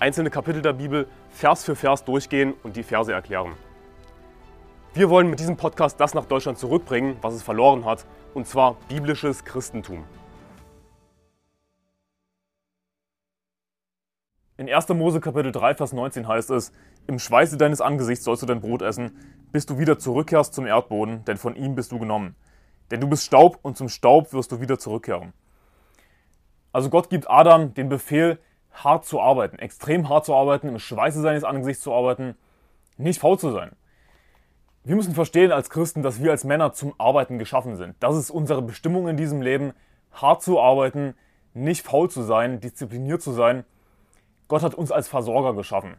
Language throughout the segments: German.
einzelne Kapitel der Bibel Vers für Vers durchgehen und die Verse erklären. Wir wollen mit diesem Podcast das nach Deutschland zurückbringen, was es verloren hat, und zwar biblisches Christentum. In 1. Mose Kapitel 3, Vers 19 heißt es, Im Schweiße deines Angesichts sollst du dein Brot essen, bis du wieder zurückkehrst zum Erdboden, denn von ihm bist du genommen. Denn du bist Staub und zum Staub wirst du wieder zurückkehren. Also Gott gibt Adam den Befehl, hart zu arbeiten, extrem hart zu arbeiten, im Schweiße seines Angesichts zu arbeiten, nicht faul zu sein. Wir müssen verstehen als Christen, dass wir als Männer zum Arbeiten geschaffen sind. Das ist unsere Bestimmung in diesem Leben, hart zu arbeiten, nicht faul zu sein, diszipliniert zu sein. Gott hat uns als Versorger geschaffen.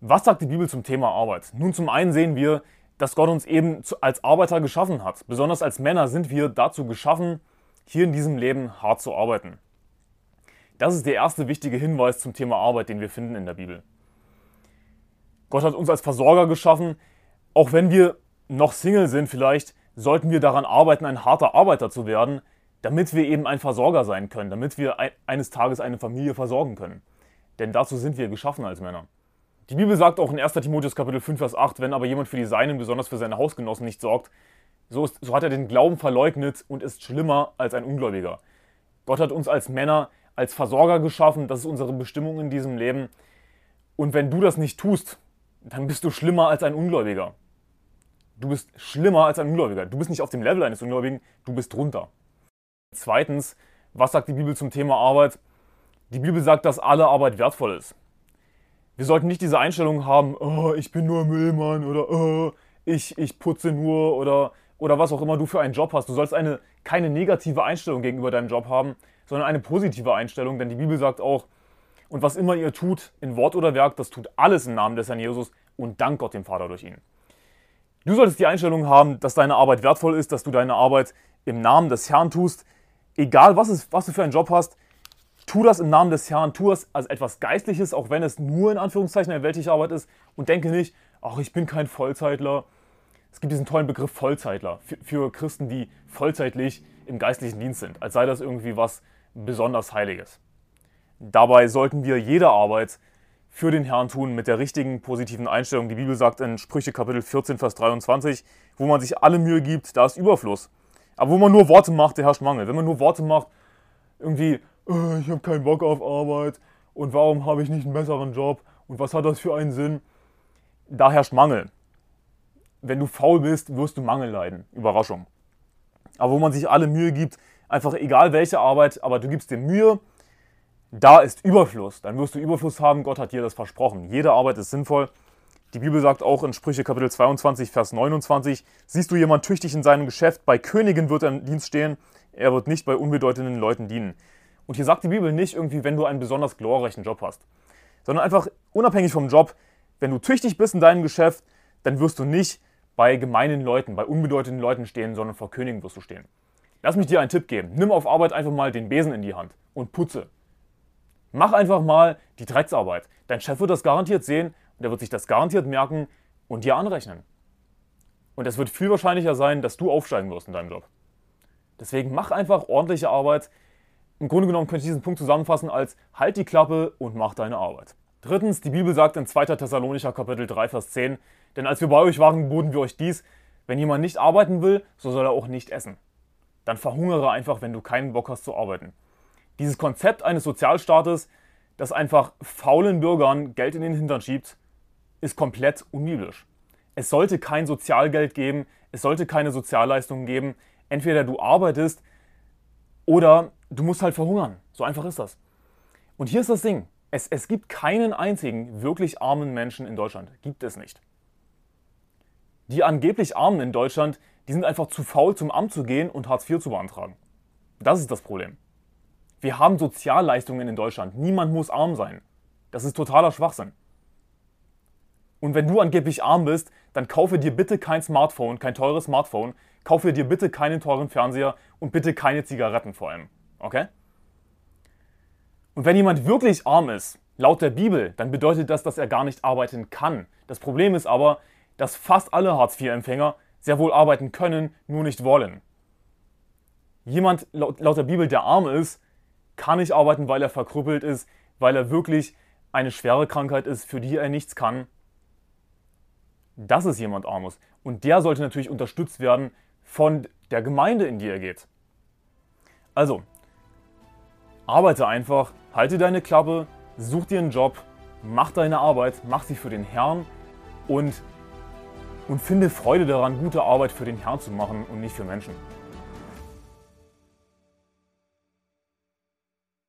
Was sagt die Bibel zum Thema Arbeit? Nun, zum einen sehen wir, dass Gott uns eben als Arbeiter geschaffen hat. Besonders als Männer sind wir dazu geschaffen, hier in diesem Leben hart zu arbeiten. Das ist der erste wichtige Hinweis zum Thema Arbeit, den wir finden in der Bibel. Gott hat uns als Versorger geschaffen. Auch wenn wir noch Single sind vielleicht, sollten wir daran arbeiten, ein harter Arbeiter zu werden, damit wir eben ein Versorger sein können, damit wir eines Tages eine Familie versorgen können. Denn dazu sind wir geschaffen als Männer. Die Bibel sagt auch in 1. Timotheus Kapitel 5, Vers 8, wenn aber jemand für die Seinen, besonders für seine Hausgenossen, nicht sorgt, so, ist, so hat er den Glauben verleugnet und ist schlimmer als ein Ungläubiger. Gott hat uns als Männer als Versorger geschaffen. Das ist unsere Bestimmung in diesem Leben. Und wenn du das nicht tust, dann bist du schlimmer als ein Ungläubiger. Du bist schlimmer als ein Ungläubiger. Du bist nicht auf dem Level eines Ungläubigen, du bist drunter. Zweitens, was sagt die Bibel zum Thema Arbeit? Die Bibel sagt, dass alle Arbeit wertvoll ist. Wir sollten nicht diese Einstellung haben, oh, ich bin nur Müllmann oder oh, ich, ich putze nur oder, oder was auch immer du für einen Job hast. Du sollst eine, keine negative Einstellung gegenüber deinem Job haben, sondern eine positive Einstellung, denn die Bibel sagt auch, und was immer ihr tut, in Wort oder Werk, das tut alles im Namen des Herrn Jesus und dank Gott dem Vater durch ihn. Du solltest die Einstellung haben, dass deine Arbeit wertvoll ist, dass du deine Arbeit im Namen des Herrn tust. Egal, was, ist, was du für einen Job hast, tu das im Namen des Herrn, tu das als etwas Geistliches, auch wenn es nur in Anführungszeichen eine weltliche Arbeit ist. Und denke nicht, ach, ich bin kein Vollzeitler. Es gibt diesen tollen Begriff Vollzeitler für, Christen, die vollzeitlich im geistlichen Dienst sind, als sei das irgendwie was besonders Heiliges. Dabei sollten wir jede Arbeit für den Herrn tun mit der richtigen positiven Einstellung. Die Bibel sagt in Sprüche Kapitel 14, Vers 23, wo man sich alle Mühe gibt, da ist Überfluss. Aber wo man nur Worte macht, der herrscht Mangel. Wenn man nur Worte macht, irgendwie, oh, ich habe keinen Bock auf Arbeit und warum habe ich nicht einen besseren Job und was hat das für einen Sinn, da herrscht Mangel. Wenn du faul bist, wirst du Mangel leiden. Überraschung. Aber wo man sich alle Mühe gibt, Einfach egal welche Arbeit, aber du gibst dir Mühe, da ist Überfluss. Dann wirst du Überfluss haben. Gott hat dir das versprochen. Jede Arbeit ist sinnvoll. Die Bibel sagt auch in Sprüche Kapitel 22, Vers 29, siehst du jemand tüchtig in seinem Geschäft, bei Königen wird er im Dienst stehen, er wird nicht bei unbedeutenden Leuten dienen. Und hier sagt die Bibel nicht irgendwie, wenn du einen besonders glorreichen Job hast, sondern einfach unabhängig vom Job, wenn du tüchtig bist in deinem Geschäft, dann wirst du nicht bei gemeinen Leuten, bei unbedeutenden Leuten stehen, sondern vor Königen wirst du stehen. Lass mich dir einen Tipp geben. Nimm auf Arbeit einfach mal den Besen in die Hand und putze. Mach einfach mal die Drecksarbeit. Dein Chef wird das garantiert sehen und er wird sich das garantiert merken und dir anrechnen. Und es wird viel wahrscheinlicher sein, dass du aufsteigen wirst in deinem Job. Deswegen mach einfach ordentliche Arbeit. Im Grunde genommen könnte ich diesen Punkt zusammenfassen als halt die Klappe und mach deine Arbeit. Drittens, die Bibel sagt in 2. Thessalonicher Kapitel 3, Vers 10, denn als wir bei euch waren, boten wir euch dies, wenn jemand nicht arbeiten will, so soll er auch nicht essen dann verhungere einfach, wenn du keinen Bock hast zu arbeiten. Dieses Konzept eines Sozialstaates, das einfach faulen Bürgern Geld in den Hintern schiebt, ist komplett unbiblisch. Es sollte kein Sozialgeld geben, es sollte keine Sozialleistungen geben. Entweder du arbeitest oder du musst halt verhungern. So einfach ist das. Und hier ist das Ding. Es, es gibt keinen einzigen wirklich armen Menschen in Deutschland. Gibt es nicht. Die angeblich Armen in Deutschland, die sind einfach zu faul, zum Amt zu gehen und Hartz IV zu beantragen. Das ist das Problem. Wir haben Sozialleistungen in Deutschland. Niemand muss arm sein. Das ist totaler Schwachsinn. Und wenn du angeblich arm bist, dann kaufe dir bitte kein Smartphone, kein teures Smartphone, kaufe dir bitte keinen teuren Fernseher und bitte keine Zigaretten vor allem. Okay? Und wenn jemand wirklich arm ist, laut der Bibel, dann bedeutet das, dass er gar nicht arbeiten kann. Das Problem ist aber, dass fast alle Hartz-IV-Empfänger sehr wohl arbeiten können, nur nicht wollen. Jemand laut, laut der Bibel, der arm ist, kann nicht arbeiten, weil er verkrüppelt ist, weil er wirklich eine schwere Krankheit ist, für die er nichts kann. Das ist jemand Armes. Und der sollte natürlich unterstützt werden von der Gemeinde, in die er geht. Also, arbeite einfach, halte deine Klappe, such dir einen Job, mach deine Arbeit, mach sie für den Herrn und, und finde Freude daran, gute Arbeit für den Herrn zu machen und nicht für Menschen.